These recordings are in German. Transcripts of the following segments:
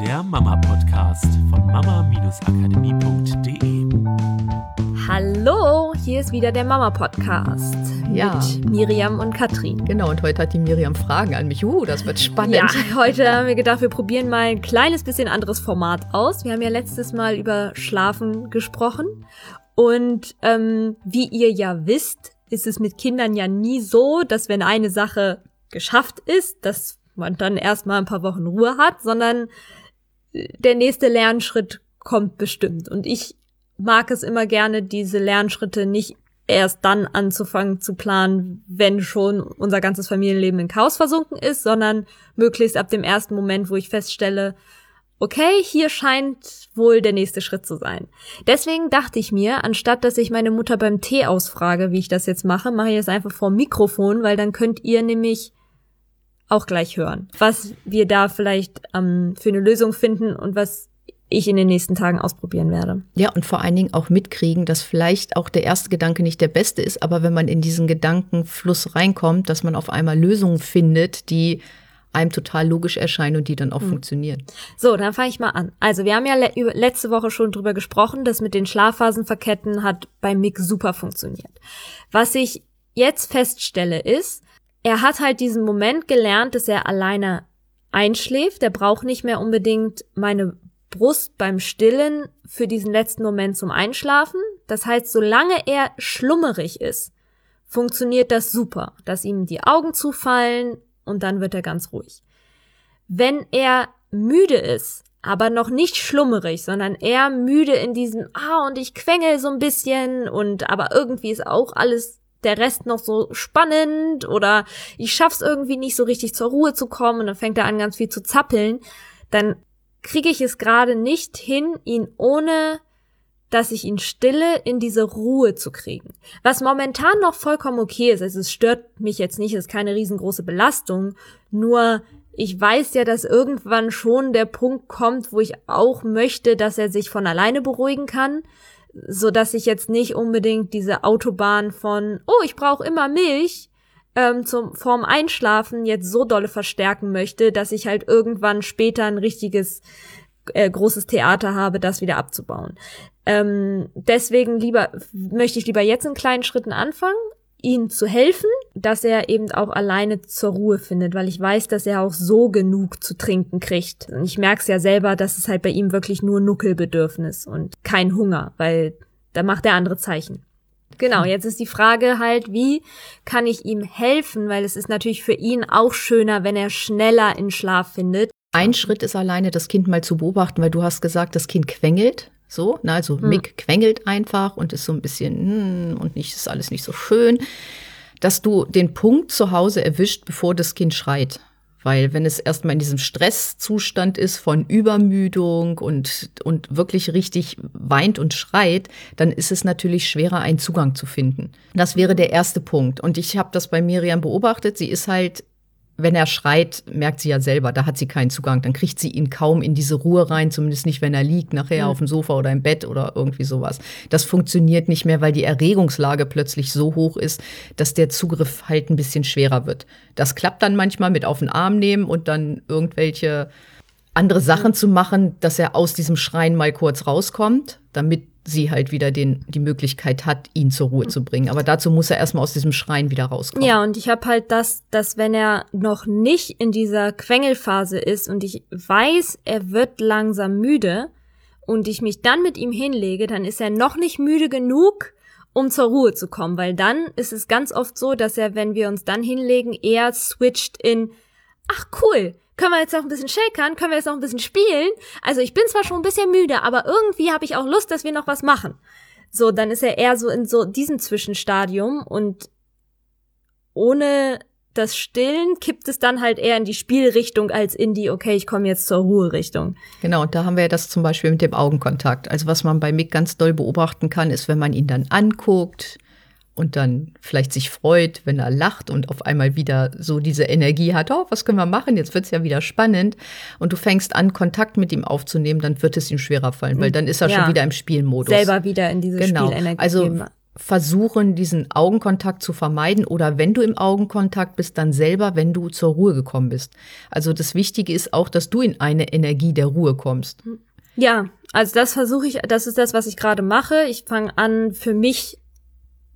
der Mama-Podcast von mama-akademie.de. Hallo, hier ist wieder der Mama-Podcast Ja. mit Miriam und Katrin. Genau, und heute hat die Miriam Fragen an mich. Uh, das wird spannend. Ja, heute haben wir gedacht, wir probieren mal ein kleines bisschen anderes Format aus. Wir haben ja letztes Mal über Schlafen gesprochen. Und ähm, wie ihr ja wisst, ist es mit Kindern ja nie so, dass wenn eine Sache geschafft ist, dass man dann erstmal ein paar Wochen Ruhe hat, sondern der nächste Lernschritt kommt bestimmt. Und ich mag es immer gerne, diese Lernschritte nicht erst dann anzufangen zu planen, wenn schon unser ganzes Familienleben in Chaos versunken ist, sondern möglichst ab dem ersten Moment, wo ich feststelle, okay, hier scheint wohl der nächste Schritt zu sein. Deswegen dachte ich mir, anstatt dass ich meine Mutter beim Tee ausfrage, wie ich das jetzt mache, mache ich es einfach vor Mikrofon, weil dann könnt ihr nämlich auch gleich hören, was wir da vielleicht ähm, für eine Lösung finden und was ich in den nächsten Tagen ausprobieren werde. Ja, und vor allen Dingen auch mitkriegen, dass vielleicht auch der erste Gedanke nicht der beste ist, aber wenn man in diesen Gedankenfluss reinkommt, dass man auf einmal Lösungen findet, die einem total logisch erscheinen und die dann auch funktionieren. So, dann fange ich mal an. Also, wir haben ja le letzte Woche schon drüber gesprochen, dass mit den Schlafphasenverketten hat bei Mick super funktioniert. Was ich jetzt feststelle ist, er hat halt diesen Moment gelernt, dass er alleine einschläft. Er braucht nicht mehr unbedingt meine Brust beim Stillen für diesen letzten Moment zum Einschlafen. Das heißt, solange er schlummerig ist, funktioniert das super, dass ihm die Augen zufallen und dann wird er ganz ruhig. Wenn er müde ist, aber noch nicht schlummerig, sondern eher müde in diesem, ah, und ich quengel so ein bisschen und aber irgendwie ist auch alles der Rest noch so spannend oder ich schaff's irgendwie nicht so richtig zur Ruhe zu kommen und dann fängt er an ganz viel zu zappeln, dann kriege ich es gerade nicht hin, ihn ohne dass ich ihn stille, in diese Ruhe zu kriegen. Was momentan noch vollkommen okay ist. Also es stört mich jetzt nicht, es ist keine riesengroße Belastung. Nur ich weiß ja, dass irgendwann schon der Punkt kommt, wo ich auch möchte, dass er sich von alleine beruhigen kann, so dass ich jetzt nicht unbedingt diese Autobahn von, oh, ich brauche immer Milch, ähm, zum vorm Einschlafen jetzt so dolle verstärken möchte, dass ich halt irgendwann später ein richtiges äh, großes Theater habe, das wieder abzubauen. Ähm, deswegen lieber möchte ich lieber jetzt in kleinen Schritten anfangen, ihm zu helfen, dass er eben auch alleine zur Ruhe findet, weil ich weiß, dass er auch so genug zu trinken kriegt. Und ich merke es ja selber, dass es halt bei ihm wirklich nur Nuckelbedürfnis und kein Hunger, weil da macht er andere Zeichen. Genau, jetzt ist die Frage halt, wie kann ich ihm helfen, weil es ist natürlich für ihn auch schöner, wenn er schneller in Schlaf findet. Ein Schritt ist alleine, das Kind mal zu beobachten, weil du hast gesagt, das Kind quengelt. So, na, also Hm. Mick quengelt einfach und ist so ein bisschen hm, und nicht ist alles nicht so schön, dass du den Punkt zu Hause erwischt, bevor das Kind schreit. Weil wenn es erstmal in diesem Stresszustand ist von Übermüdung und, und wirklich richtig weint und schreit, dann ist es natürlich schwerer, einen Zugang zu finden. Das wäre der erste Punkt. Und ich habe das bei Miriam beobachtet. Sie ist halt wenn er schreit, merkt sie ja selber, da hat sie keinen Zugang. Dann kriegt sie ihn kaum in diese Ruhe rein, zumindest nicht, wenn er liegt, nachher auf dem Sofa oder im Bett oder irgendwie sowas. Das funktioniert nicht mehr, weil die Erregungslage plötzlich so hoch ist, dass der Zugriff halt ein bisschen schwerer wird. Das klappt dann manchmal mit auf den Arm nehmen und dann irgendwelche andere Sachen zu machen, dass er aus diesem Schreien mal kurz rauskommt, damit sie halt wieder den, die Möglichkeit hat, ihn zur Ruhe zu bringen. Aber dazu muss er erstmal aus diesem Schreien wieder rauskommen. Ja, und ich habe halt das, dass wenn er noch nicht in dieser Quengelphase ist und ich weiß, er wird langsam müde und ich mich dann mit ihm hinlege, dann ist er noch nicht müde genug, um zur Ruhe zu kommen, weil dann ist es ganz oft so, dass er, wenn wir uns dann hinlegen, eher switcht in, ach cool, können wir jetzt noch ein bisschen shakern, können wir jetzt noch ein bisschen spielen. Also ich bin zwar schon ein bisschen müde, aber irgendwie habe ich auch Lust, dass wir noch was machen. So, dann ist er eher so in so diesem Zwischenstadium und ohne das Stillen kippt es dann halt eher in die Spielrichtung als in die, okay, ich komme jetzt zur Ruherichtung. Genau, und da haben wir ja das zum Beispiel mit dem Augenkontakt. Also was man bei Mick ganz doll beobachten kann, ist, wenn man ihn dann anguckt und dann vielleicht sich freut, wenn er lacht und auf einmal wieder so diese Energie hat, oh, was können wir machen? Jetzt wird's ja wieder spannend. Und du fängst an, Kontakt mit ihm aufzunehmen, dann wird es ihm schwerer fallen, weil dann ist er Ja. schon wieder im Spielmodus. Selber wieder in diese Genau. Spielenergie Also versuchen, diesen Augenkontakt zu vermeiden oder wenn du im Augenkontakt bist, dann selber, wenn du zur Ruhe gekommen bist. Also das Wichtige ist auch, dass du in eine Energie der Ruhe kommst. Ja, also das versuche ich, das ist das, was ich gerade mache. Ich fange an, für mich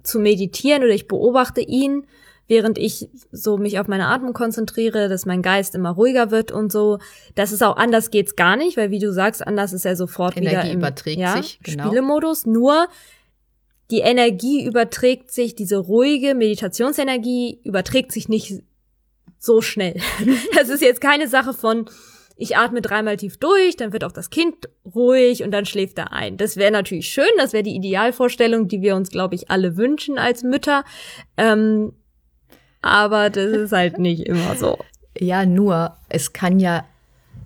zu meditieren oder ich beobachte ihn, während ich so mich auf meine Atmung konzentriere, dass mein Geist immer ruhiger wird und so. Das ist auch anders geht's gar nicht, weil wie du sagst, anders ist er sofort Energie wieder im überträgt ja, sich, genau. Spielemodus. Nur die Energie überträgt sich, diese ruhige Meditationsenergie überträgt sich nicht so schnell. Das ist jetzt keine Sache von, ich atme dreimal tief durch, dann wird auch das Kind ruhig und dann schläft er ein. Das wäre natürlich schön, das wäre die Idealvorstellung, die wir uns, glaube ich, alle wünschen als Mütter. Ähm, aber das ist halt nicht immer so. Ja, nur, es kann ja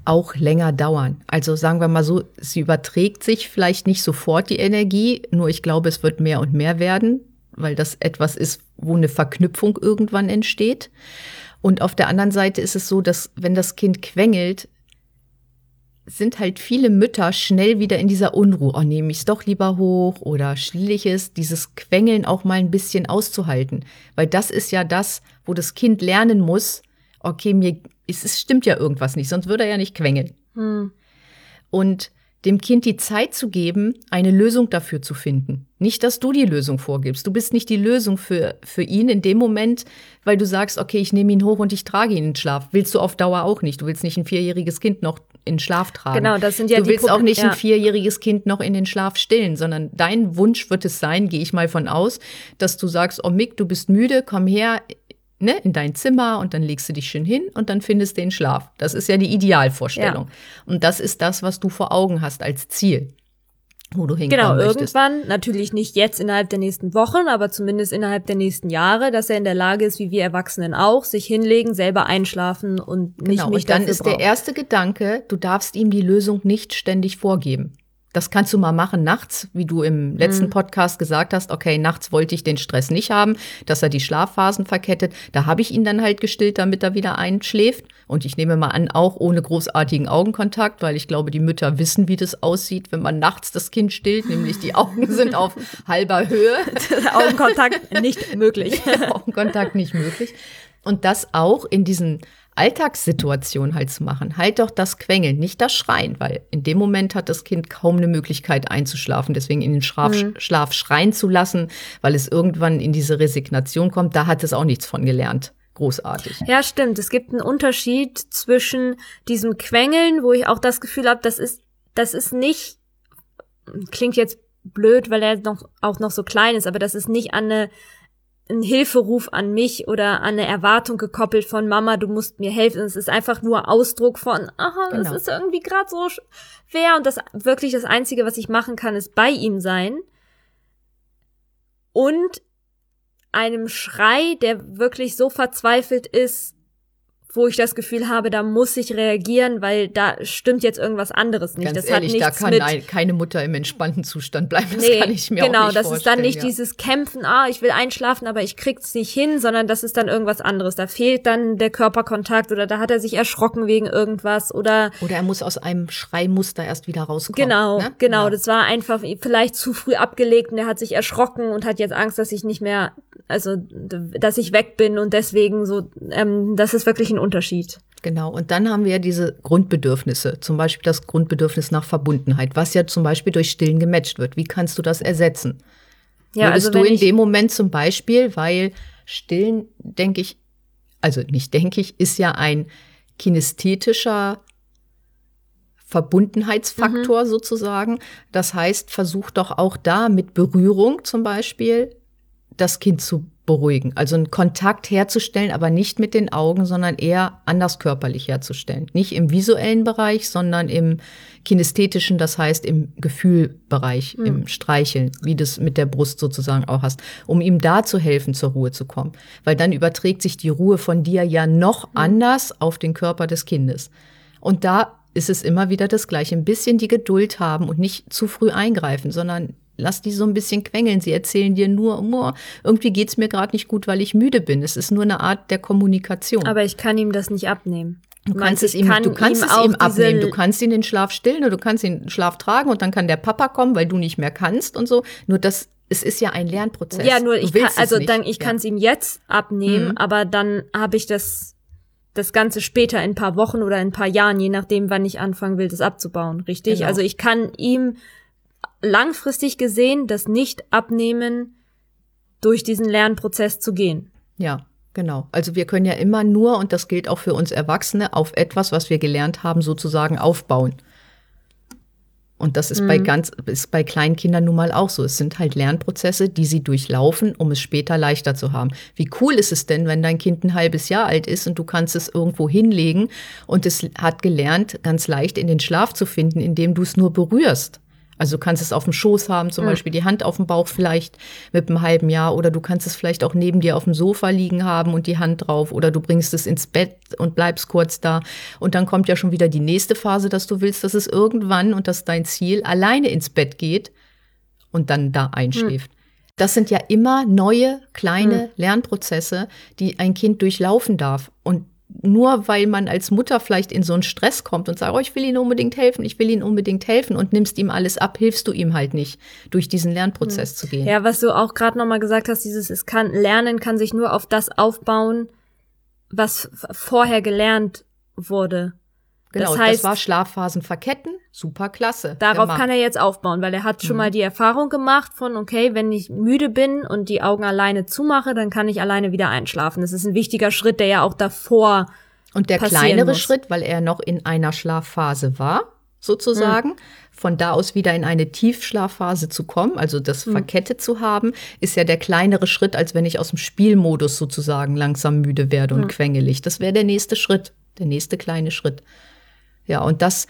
auch länger dauern. Also sagen wir mal so, sie überträgt sich vielleicht nicht sofort die Energie, nur ich glaube, es wird mehr und mehr werden, weil das etwas ist, wo eine Verknüpfung irgendwann entsteht. Und auf der anderen Seite ist es so, dass wenn das Kind quengelt, sind halt viele Mütter schnell wieder in dieser Unruhe. Oh, nehme ich es doch lieber hoch oder schließe ich es, dieses Quengeln auch mal ein bisschen auszuhalten. Weil das ist ja das, wo das Kind lernen muss, okay, mir, es, es stimmt ja irgendwas nicht, sonst würde er ja nicht quengeln. Hm. Und dem Kind die Zeit zu geben, eine Lösung dafür zu finden. Nicht, dass du die Lösung vorgibst. Du bist nicht die Lösung für, für ihn in dem Moment, weil du sagst, okay, ich nehme ihn hoch und ich trage ihn in den Schlaf. Willst du auf Dauer auch nicht. Du willst nicht ein vierjähriges Kind noch in Schlaf tragen. Genau, das sind ja du willst auch Proble- nicht ja. ein vierjähriges Kind noch in den Schlaf stillen, sondern dein Wunsch wird es sein, gehe ich mal von aus, dass du sagst, oh Mick, du bist müde, komm her, ne, in dein Zimmer und dann legst du dich schön hin und dann findest du den Schlaf. Das ist ja die Idealvorstellung. Und das ist das, was du vor Augen hast als Ziel, wo du hinkommen Genau, möchtest. irgendwann, natürlich nicht jetzt innerhalb der nächsten Wochen, aber zumindest innerhalb der nächsten Jahre, dass er in der Lage ist, wie wir Erwachsenen auch, sich hinlegen, selber einschlafen und nicht Genau, mich und dann ist der erste Gedanke, du darfst ihm die Lösung nicht ständig vorgeben. Das kannst du mal machen nachts, wie du im Mhm. letzten Podcast gesagt hast, okay, nachts wollte ich den Stress nicht haben, dass er die Schlafphasen verkettet. Da habe ich ihn dann halt gestillt, damit er wieder einschläft. Und ich nehme mal an, auch ohne großartigen Augenkontakt, weil ich glaube, die Mütter wissen, wie das aussieht, wenn man nachts das Kind stillt, nämlich die Augen sind auf halber Höhe. Augenkontakt nicht möglich. Augenkontakt nicht möglich. Und das auch in diesen Alltagssituationen halt zu machen. Halt doch das Quengeln, nicht das Schreien, weil in dem Moment hat das Kind kaum eine Möglichkeit einzuschlafen. Deswegen in den Schlaf, Schlaf schreien zu lassen, weil es irgendwann in diese Resignation kommt, da hat es auch nichts von gelernt. Großartig. Ja, stimmt. Es gibt einen Unterschied zwischen diesem Quengeln, wo ich auch das Gefühl habe, das ist, das ist nicht, klingt jetzt blöd, weil er noch, auch noch so klein ist, aber das ist nicht an eine, ein Hilferuf an mich oder an eine Erwartung gekoppelt von Mama, du musst mir helfen. Es ist einfach nur Ausdruck von, aha, Genau. ist irgendwie gerade so schwer und das wirklich das Einzige, was ich machen kann, ist bei ihm sein. Und einem Schrei, der wirklich so verzweifelt ist, wo ich das Gefühl habe, da muss ich reagieren, weil da stimmt jetzt irgendwas anderes nicht. Ganz das ehrlich, hat da kann nein, keine Mutter im entspannten Zustand bleiben. Das Nee, kann ich mir genau, auch nicht das ist dann nicht ja. dieses Kämpfen, ah, ich will einschlafen, aber ich krieg's nicht hin, sondern das ist dann irgendwas anderes. Da fehlt dann der Körperkontakt oder da hat er sich erschrocken wegen irgendwas oder Oder er muss aus einem Schreimuster erst wieder rauskommen. Genau, ne? genau. Ja. Das war einfach vielleicht zu früh abgelegt und er hat sich erschrocken und hat jetzt Angst, dass ich nicht mehr, also dass ich weg bin und deswegen so, ähm, das ist wirklich ein Unterschied. Genau, und dann haben wir ja diese Grundbedürfnisse, zum Beispiel das Grundbedürfnis nach Verbundenheit, was ja zum Beispiel durch Stillen gematcht wird. Wie kannst du das ersetzen? Ja, Würdest also du in dem Moment zum Beispiel, weil Stillen, denke ich, also nicht denke ich, ist ja ein kinästhetischer Verbundenheitsfaktor Mhm. sozusagen. Das heißt, versuch doch auch da mit Berührung zum Beispiel das Kind zu beruhigen. Also einen Kontakt herzustellen, aber nicht mit den Augen, sondern eher anders körperlich herzustellen. Nicht im visuellen Bereich, sondern im kinästhetischen, das heißt im Gefühlbereich, im Streicheln, wie du es mit der Brust sozusagen auch hast, um ihm da zu helfen, zur Ruhe zu kommen. Weil dann überträgt sich die Ruhe von dir ja noch anders auf den Körper des Kindes. Und da ist es immer wieder das Gleiche. Ein bisschen die Geduld haben und nicht zu früh eingreifen, sondern lass die so ein bisschen quengeln. Sie erzählen dir nur, oh, irgendwie geht's mir gerade nicht gut, weil ich müde bin. Es ist nur eine Art der Kommunikation. aber ich kann ihm das nicht abnehmen. Du kannst es ihm, kann du kannst ihm es auch ihm abnehmen. Du kannst ihn den Schlaf stillen oder du kannst ihn in den Schlaf tragen und dann kann der Papa kommen, weil du nicht mehr kannst und so. Nur das Es ist ja ein Lernprozess. Ja, nur Du ich kann, es also dann, ich Ja. kann es ihm jetzt abnehmen, Mhm. aber dann habe ich das, das Ganze später in ein paar Wochen oder in ein paar Jahren, je nachdem, wann ich anfangen will, das abzubauen, richtig? Genau. Also ich kann ihm langfristig gesehen das nicht abnehmen, durch diesen Lernprozess zu gehen. Ja, genau. Also wir können ja immer nur, und das gilt auch für uns Erwachsene, auf etwas, was wir gelernt haben, sozusagen aufbauen. Und das ist bei ganz, ist bei kleinen Kindern nun mal auch so. Es sind halt Lernprozesse, die sie durchlaufen, um es später leichter zu haben. Wie cool ist es denn, wenn dein Kind ein halbes Jahr alt ist und du kannst es irgendwo hinlegen und es hat gelernt, ganz leicht in den Schlaf zu finden, indem du es nur berührst. Also du kannst es auf dem Schoß haben, zum Beispiel die Hand auf dem Bauch vielleicht mit einem halben Jahr oder du kannst es vielleicht auch neben dir auf dem Sofa liegen haben und die Hand drauf oder du bringst es ins Bett und bleibst kurz da und dann kommt ja schon wieder die nächste Phase, dass du willst, dass es irgendwann und das ist dein Ziel alleine ins Bett geht und dann da einschläft. Das sind ja immer neue kleine Lernprozesse, die ein Kind durchlaufen darf und nur weil man als Mutter vielleicht in so einen Stress kommt und sagt, oh, ich will ihm unbedingt helfen, ich will ihm unbedingt helfen und nimmst ihm alles ab, hilfst du ihm halt nicht, durch diesen Lernprozess zu gehen. Ja, was du auch gerade nochmal gesagt hast, dieses, es kann, Lernen kann sich nur auf das aufbauen, was vorher gelernt wurde. Genau, das das, heißt- war Schlafphasen verketten, super klasse. Darauf kann er jetzt aufbauen, weil er hat Mhm. schon mal die Erfahrung gemacht von, okay, wenn ich müde bin und die Augen alleine zumache, dann kann ich alleine wieder einschlafen. Das ist ein wichtiger Schritt, der ja auch davor Und der kleinere muss. Schritt, weil er noch in einer Schlafphase war, sozusagen, von da aus wieder in eine Tiefschlafphase zu kommen, also das verkettet zu haben, ist ja der kleinere Schritt, als wenn ich aus dem Spielmodus sozusagen langsam müde werde und quengelig. Das wäre der nächste Schritt, der nächste kleine Schritt. Ja, und das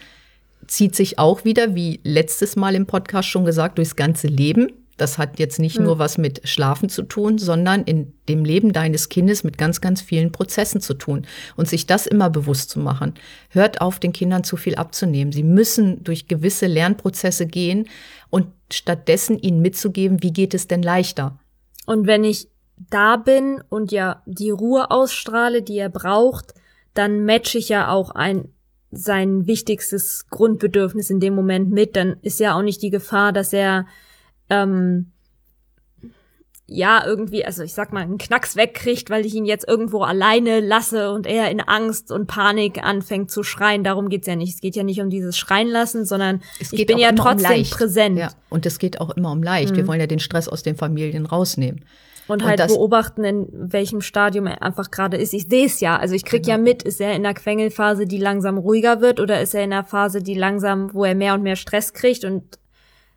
zieht sich auch wieder, wie letztes Mal im Podcast schon gesagt, durchs ganze Leben. Das hat jetzt nicht nur was mit Schlafen zu tun, sondern in dem Leben deines Kindes mit ganz, ganz vielen Prozessen zu tun. Und sich das immer bewusst zu machen. Hört auf, den Kindern zu viel abzunehmen. Sie müssen durch gewisse Lernprozesse gehen und stattdessen ihnen mitzugeben, wie geht es denn leichter. Und wenn ich da bin und ja die Ruhe ausstrahle, die er braucht, dann matche ich ja auch ein sein wichtigstes Grundbedürfnis in dem Moment mit. Dann ist ja auch nicht die Gefahr, dass er ähm, ja irgendwie, also ich sag mal, einen Knacks wegkriegt, weil ich ihn jetzt irgendwo alleine lasse und er in Angst und Panik anfängt zu schreien. Darum geht's ja nicht. Es geht ja nicht um dieses Schreien lassen, sondern Es ich bin ja um trotzdem leicht. präsent. Ja, und es geht auch immer um leicht. Wir wollen ja den Stress aus den Familien rausnehmen. Und Und halt das- beobachten, in welchem Stadium er einfach gerade ist. Ich sehe es ja. Also ich krieg Genau. ja mit, ist er in der Quengelphase, die langsam ruhiger wird, oder ist er in der Phase, die langsam, wo er mehr und mehr Stress kriegt und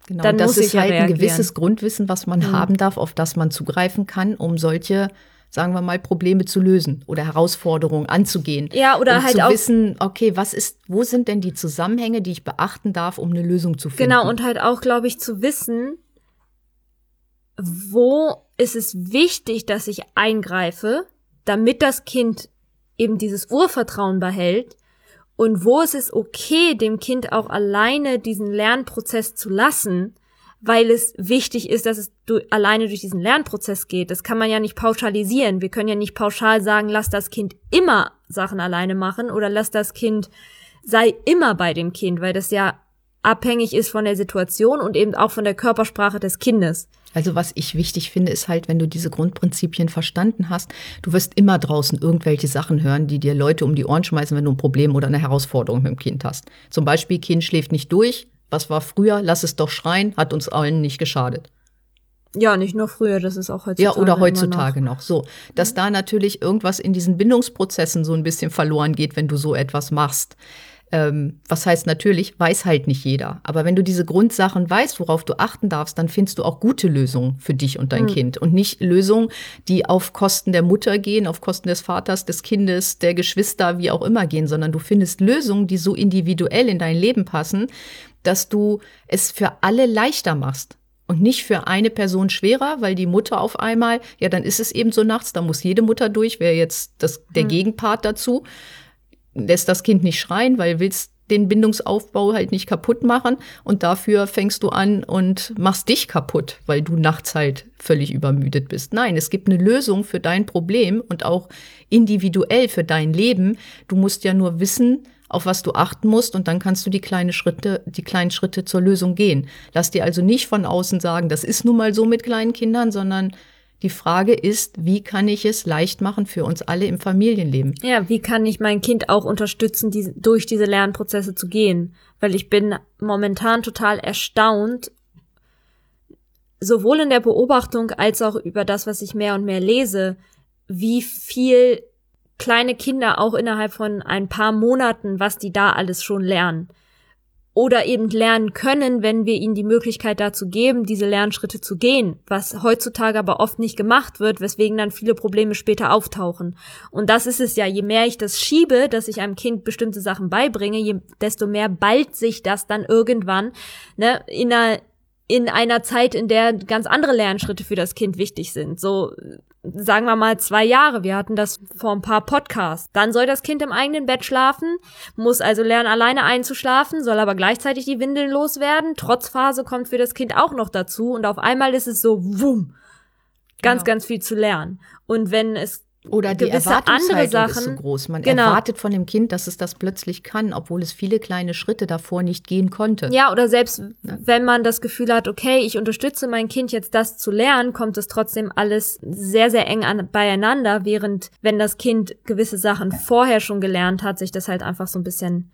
Genau, Dann das muss ich ist ja halt ein reagieren. Mhm. gewisses Grundwissen, was man haben darf, auf das man zugreifen kann, um solche, sagen wir mal, Probleme zu lösen oder Herausforderungen anzugehen. Ja, oder um halt zu auch- wissen, okay, was ist, wo sind denn die Zusammenhänge, die ich beachten darf, um eine Lösung zu finden? genau, und halt auch, glaube ich, zu wissen, wo ist es wichtig, dass ich eingreife, damit das Kind eben dieses Urvertrauen behält und wo ist es okay, dem Kind auch alleine diesen Lernprozess zu lassen, weil es wichtig ist, dass es du alleine durch diesen Lernprozess geht. Das kann man ja nicht pauschalisieren. Wir können ja nicht pauschal sagen, lass das Kind immer Sachen alleine machen oder lass das Kind sei immer bei dem Kind, weil das ja abhängig ist von der Situation und eben auch von der Körpersprache des Kindes. Also was ich wichtig finde, ist halt, wenn du diese Grundprinzipien verstanden hast, du wirst immer draußen irgendwelche Sachen hören, die dir Leute um die Ohren schmeißen, wenn du ein Problem oder eine Herausforderung mit dem Kind hast. Zum Beispiel, Kind schläft nicht durch. Was war früher? Lass es doch schreien, hat uns allen nicht geschadet. Ja, nicht nur früher, das ist auch heutzutage. Ja, oder heutzutage noch. noch. So, dass da natürlich irgendwas in diesen Bindungsprozessen so ein bisschen verloren geht, wenn du so etwas machst. Ähm, was heißt natürlich, weiß halt nicht jeder. Aber wenn du diese Grundsachen weißt, worauf du achten darfst, dann findest du auch gute Lösungen für dich und dein Kind. Und nicht Lösungen, die auf Kosten der Mutter gehen, auf Kosten des Vaters, des Kindes, der Geschwister, wie auch immer gehen, sondern du findest Lösungen, die so individuell in dein Leben passen, dass du es für alle leichter machst. Und nicht für eine Person schwerer, weil die Mutter auf einmal, ja, dann ist es eben so nachts, da muss jede Mutter durch, wäre jetzt das, der Gegenpart dazu. Lässt das Kind nicht schreien, weil willst den Bindungsaufbau halt nicht kaputt machen und dafür fängst du an und machst dich kaputt, weil du nachts halt völlig übermüdet bist. Nein, es gibt eine Lösung für dein Problem und auch individuell für dein Leben. Du musst ja nur wissen, auf was du achten musst und dann kannst du die kleinen Schritte, die kleinen Schritte zur Lösung gehen. Lass dir also nicht von außen sagen, das ist nun mal so mit kleinen Kindern, sondern die Frage ist, wie kann ich es leicht machen für uns alle im Familienleben? Ja, wie kann ich mein Kind auch unterstützen, die, durch diese Lernprozesse zu gehen? Weil ich bin momentan total erstaunt, sowohl in der Beobachtung als auch über das, was ich mehr und mehr lese, wie viel kleine Kinder auch innerhalb von ein paar Monaten, was die da alles schon lernen. Oder eben lernen können, wenn wir ihnen die Möglichkeit dazu geben, diese Lernschritte zu gehen, was heutzutage aber oft nicht gemacht wird, weswegen dann viele Probleme später auftauchen. Und das ist es ja, je mehr ich das schiebe, dass ich einem Kind bestimmte Sachen beibringe, je, desto mehr ballt sich das dann irgendwann ne, in einer in einer Zeit, in der ganz andere Lernschritte für das Kind wichtig sind. So sagen wir mal zwei Jahre. Wir hatten das vor ein paar Podcasts. Dann soll das Kind im eigenen Bett schlafen, muss also lernen, alleine einzuschlafen, soll aber gleichzeitig die Windeln loswerden. Trotzphase kommt für das Kind auch noch dazu und auf einmal ist es so, wumm, ganz, genau. ganz viel zu lernen. Und wenn es oder die Erwartungshaltung ist so groß. Man genau. erwartet von dem Kind, dass es das plötzlich kann, obwohl es viele kleine Schritte davor nicht gehen konnte. Ja, oder selbst ja. wenn man das Gefühl hat, okay, ich unterstütze mein Kind jetzt das zu lernen, kommt es trotzdem alles sehr, sehr eng an, beieinander, während wenn das Kind gewisse Sachen vorher schon gelernt hat, sich das halt einfach so ein bisschen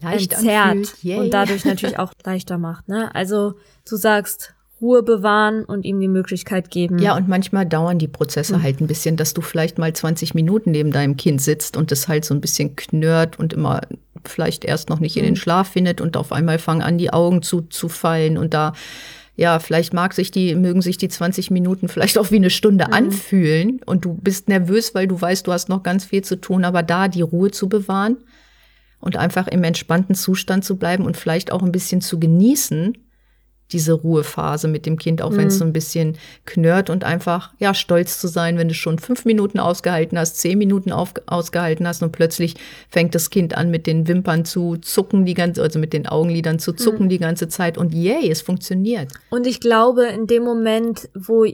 Leicht entzerrt und dadurch natürlich auch leichter macht. Ne? Also du sagst, Ruhe bewahren und ihm die Möglichkeit geben. Ja, und manchmal dauern die Prozesse mhm. halt ein bisschen, dass du vielleicht mal 20 Minuten neben deinem Kind sitzt und es halt so ein bisschen knurrt und immer vielleicht erst noch nicht in den hm. Schlaf findet und auf einmal fangen an, die Augen zu, zu fallen und da ja, vielleicht mag sich die, mögen sich die 20 Minuten vielleicht auch wie eine Stunde mhm. anfühlen und du bist nervös, weil du weißt, du hast noch ganz viel zu tun, aber da die Ruhe zu bewahren und einfach im entspannten Zustand zu bleiben und vielleicht auch ein bisschen zu genießen, diese Ruhephase mit dem Kind, auch mhm. wenn es so ein bisschen knurrt und einfach, ja, stolz zu sein, wenn du schon fünf Minuten ausgehalten hast, zehn Minuten auf, ausgehalten hast und plötzlich fängt das Kind an, mit den Wimpern zu zucken, die ganze, also mit den Augenlidern zu zucken mhm. die ganze Zeit und yay, es funktioniert. Und ich glaube, in dem Moment, wo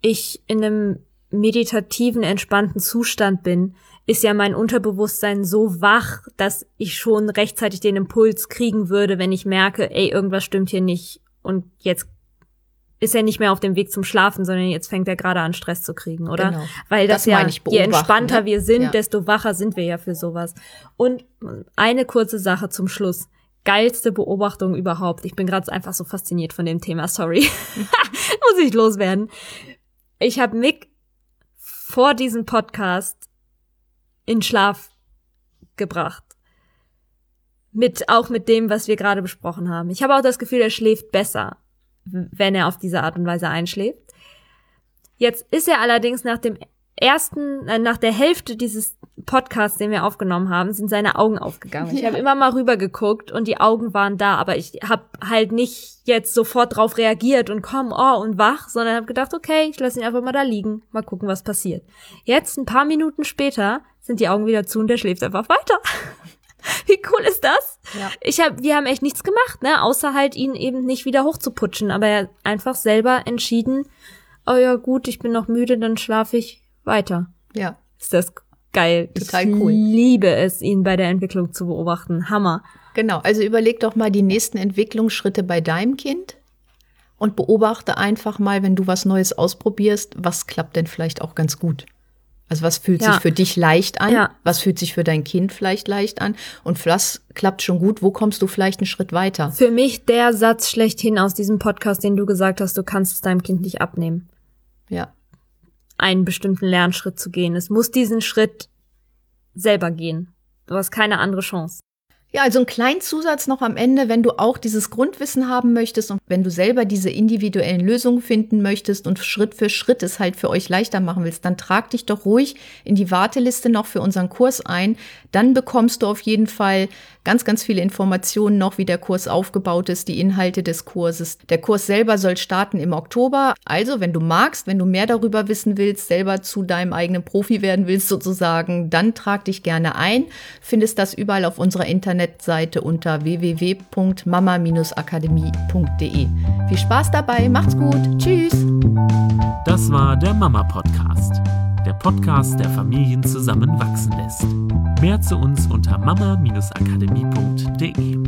ich in einem meditativen, entspannten Zustand bin, ist ja mein Unterbewusstsein so wach, dass ich schon rechtzeitig den Impuls kriegen würde, wenn ich merke, ey, irgendwas stimmt hier nicht und jetzt ist er nicht mehr auf dem Weg zum Schlafen, sondern jetzt fängt er gerade an Stress zu kriegen, oder? Genau. Weil das, das ja, je entspannter ne? wir sind, ja. desto wacher sind wir ja für sowas. Und eine kurze Sache zum Schluss. Geilste Beobachtung überhaupt. Ich bin gerade einfach so fasziniert von dem Thema, sorry. Muss ich loswerden. Ich habe Mick vor diesem Podcast in Schlaf gebracht. Mit, auch mit dem, was wir gerade besprochen haben. Ich habe auch das Gefühl, er schläft besser, wenn er auf diese Art und Weise einschläft. Jetzt ist er allerdings nach dem ersten, äh, nach der Hälfte dieses Podcasts, den wir aufgenommen haben, sind seine Augen aufgegangen. Ich ja. habe immer mal rüber geguckt und die Augen waren da, aber ich habe halt nicht jetzt sofort drauf reagiert und komm, oh und wach, sondern habe gedacht, okay, ich lasse ihn einfach mal da liegen, mal gucken, was passiert. Jetzt ein paar Minuten später sind die Augen wieder zu und der schläft einfach weiter. Wie cool ist das? Ja. Ich hab, wir haben echt nichts gemacht, ne, außer halt ihn eben nicht wieder hochzuputschen, aber er hat einfach selber entschieden, oh ja gut, ich bin noch müde, dann schlafe ich weiter. Ja. Ist das geil. Total ich cool. Ich liebe es, ihn bei der Entwicklung zu beobachten. Hammer. Genau. Also überleg doch mal die nächsten Entwicklungsschritte bei deinem Kind und beobachte einfach mal, wenn du was Neues ausprobierst, was klappt denn vielleicht auch ganz gut. Also was fühlt ja. sich für dich leicht an? Ja. Was fühlt sich für dein Kind vielleicht leicht an? Und was klappt schon gut? Wo kommst du vielleicht einen Schritt weiter? Für mich der Satz schlechthin aus diesem Podcast, den du gesagt hast, du kannst es deinem Kind nicht abnehmen. Ja einen bestimmten Lernschritt zu gehen. Es muss diesen Schritt selber gehen. Du hast keine andere Chance. Ja, also ein kleinen Zusatz noch am Ende, wenn du auch dieses Grundwissen haben möchtest und wenn du selber diese individuellen Lösungen finden möchtest und Schritt für Schritt es halt für euch leichter machen willst, dann trag dich doch ruhig in die Warteliste noch für unseren Kurs ein. Dann bekommst du auf jeden Fall ganz, ganz viele Informationen noch, wie der Kurs aufgebaut ist, die Inhalte des Kurses. Der Kurs selber soll starten im Oktober. Also, wenn du magst, wenn du mehr darüber wissen willst, selber zu deinem eigenen Profi werden willst sozusagen, dann trag dich gerne ein. Findest das überall auf unserer Internetseite unter www.mama-akademie.de. Viel Spaß dabei, macht's gut, tschüss. Das war der Mama Podcast Podcast, der Familien zusammenwachsen lässt. Mehr zu uns unter mama-akademie.de.